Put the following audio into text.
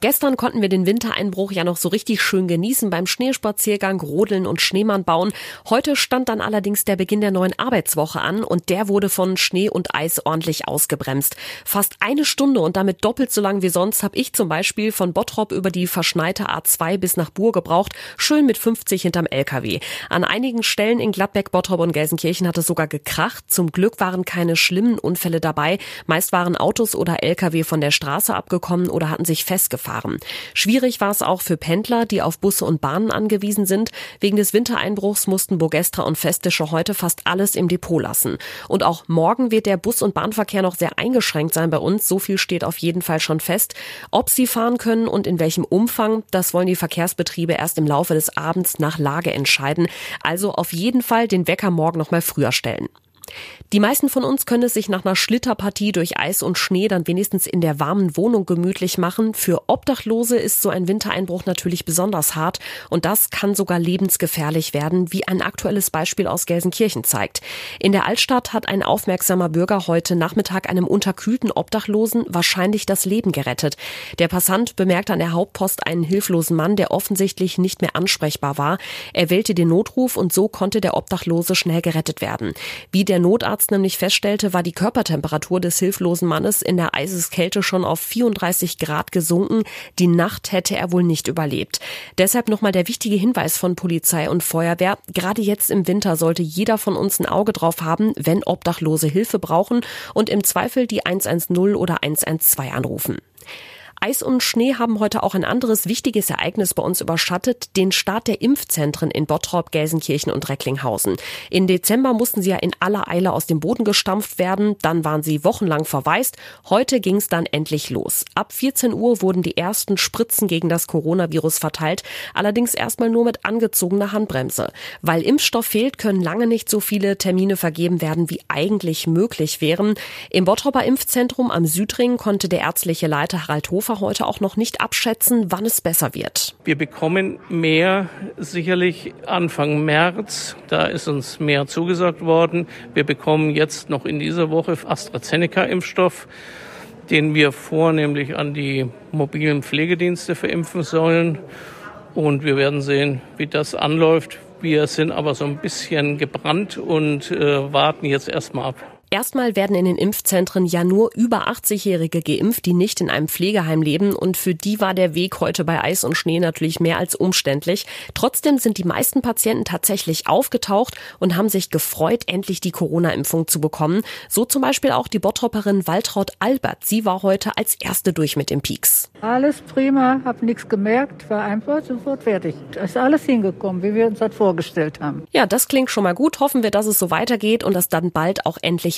Gestern konnten wir den Wintereinbruch ja noch so richtig schön genießen beim Schneespaziergang, Rodeln und Schneemann bauen. Heute stand dann allerdings der Beginn der neuen Arbeitswoche an und der wurde von Schnee und Eis ordentlich ausgebremst. Fast eine Stunde und damit doppelt so lang wie sonst habe ich zum Beispiel von Bottrop über die verschneite A2 bis nach Buhr gebraucht, schön mit 50 hinterm LKW. An einigen Stellen in Gladbeck, Bottrop und Gelsenkirchen hat es sogar gekracht. Zum Glück waren keine schlimmen Unfälle dabei. Meist waren Autos oder LKW von der Straße abgekommen oder hatten sich festgefahren fahren. Schwierig war es auch für Pendler, die auf Busse und Bahnen angewiesen sind. Wegen des Wintereinbruchs mussten Bogestra und Festische heute fast alles im Depot lassen. Und auch morgen wird der Bus- und Bahnverkehr noch sehr eingeschränkt sein bei uns. So viel steht auf jeden Fall schon fest. Ob sie fahren können und in welchem Umfang, das wollen die Verkehrsbetriebe erst im Laufe des Abends nach Lage entscheiden. Also auf jeden Fall den Wecker morgen noch mal früher stellen. Die meisten von uns können es sich nach einer Schlitterpartie durch Eis und Schnee dann wenigstens in der warmen Wohnung gemütlich machen. Für Obdachlose ist so ein Wintereinbruch natürlich besonders hart und das kann sogar lebensgefährlich werden, wie ein aktuelles Beispiel aus Gelsenkirchen zeigt. In der Altstadt hat ein aufmerksamer Bürger heute Nachmittag einem unterkühlten Obdachlosen wahrscheinlich das Leben gerettet. Der Passant bemerkte an der Hauptpost einen hilflosen Mann, der offensichtlich nicht mehr ansprechbar war. Er wählte den Notruf und so konnte der Obdachlose schnell gerettet werden. Wie der Notarzt Arzt nämlich feststellte, war die Körpertemperatur des hilflosen Mannes in der Eiseskälte schon auf 34 Grad gesunken. Die Nacht hätte er wohl nicht überlebt. Deshalb nochmal der wichtige Hinweis von Polizei und Feuerwehr. Gerade jetzt im Winter sollte jeder von uns ein Auge drauf haben, wenn Obdachlose Hilfe brauchen und im Zweifel die 110 oder 112 anrufen. Eis und Schnee haben heute auch ein anderes wichtiges Ereignis bei uns überschattet, den Start der Impfzentren in Bottrop, Gelsenkirchen und Recklinghausen. Im Dezember mussten sie ja in aller Eile aus dem Boden gestampft werden, dann waren sie wochenlang verwaist. Heute ging es dann endlich los. Ab 14 Uhr wurden die ersten Spritzen gegen das Coronavirus verteilt, allerdings erstmal nur mit angezogener Handbremse. Weil Impfstoff fehlt, können lange nicht so viele Termine vergeben werden, wie eigentlich möglich wären. Im Bottroper Impfzentrum am Südring konnte der ärztliche Leiter Harald Hofer Hannover heute auch noch nicht abschätzen, wann es besser wird. Wir bekommen mehr sicherlich Anfang März. Da ist uns mehr zugesagt worden. Wir bekommen jetzt noch in dieser Woche AstraZeneca-Impfstoff den wir vornehmlich an die mobilen Pflegedienste verimpfen sollen. Und wir werden sehen, wie das anläuft. Wir sind aber so ein bisschen gebrannt und äh, warten jetzt erstmal ab. Erstmal werden in den Impfzentren ja nur über 80-Jährige geimpft, die nicht in einem Pflegeheim leben. Und für die war der Weg heute bei Eis und Schnee natürlich mehr als umständlich. Trotzdem sind die meisten Patienten tatsächlich aufgetaucht und haben sich gefreut, endlich die Corona-Impfung zu bekommen. So zum Beispiel auch die Bottropperin Waltraud Albert. Sie war heute als erste durch mit dem Peaks. Alles prima, hab nichts gemerkt, war einfach sofort fertig. Ist alles hingekommen, wie wir uns das vorgestellt haben. Ja, das klingt schon mal gut. Hoffen wir, dass es so weitergeht und dass dann bald auch endlich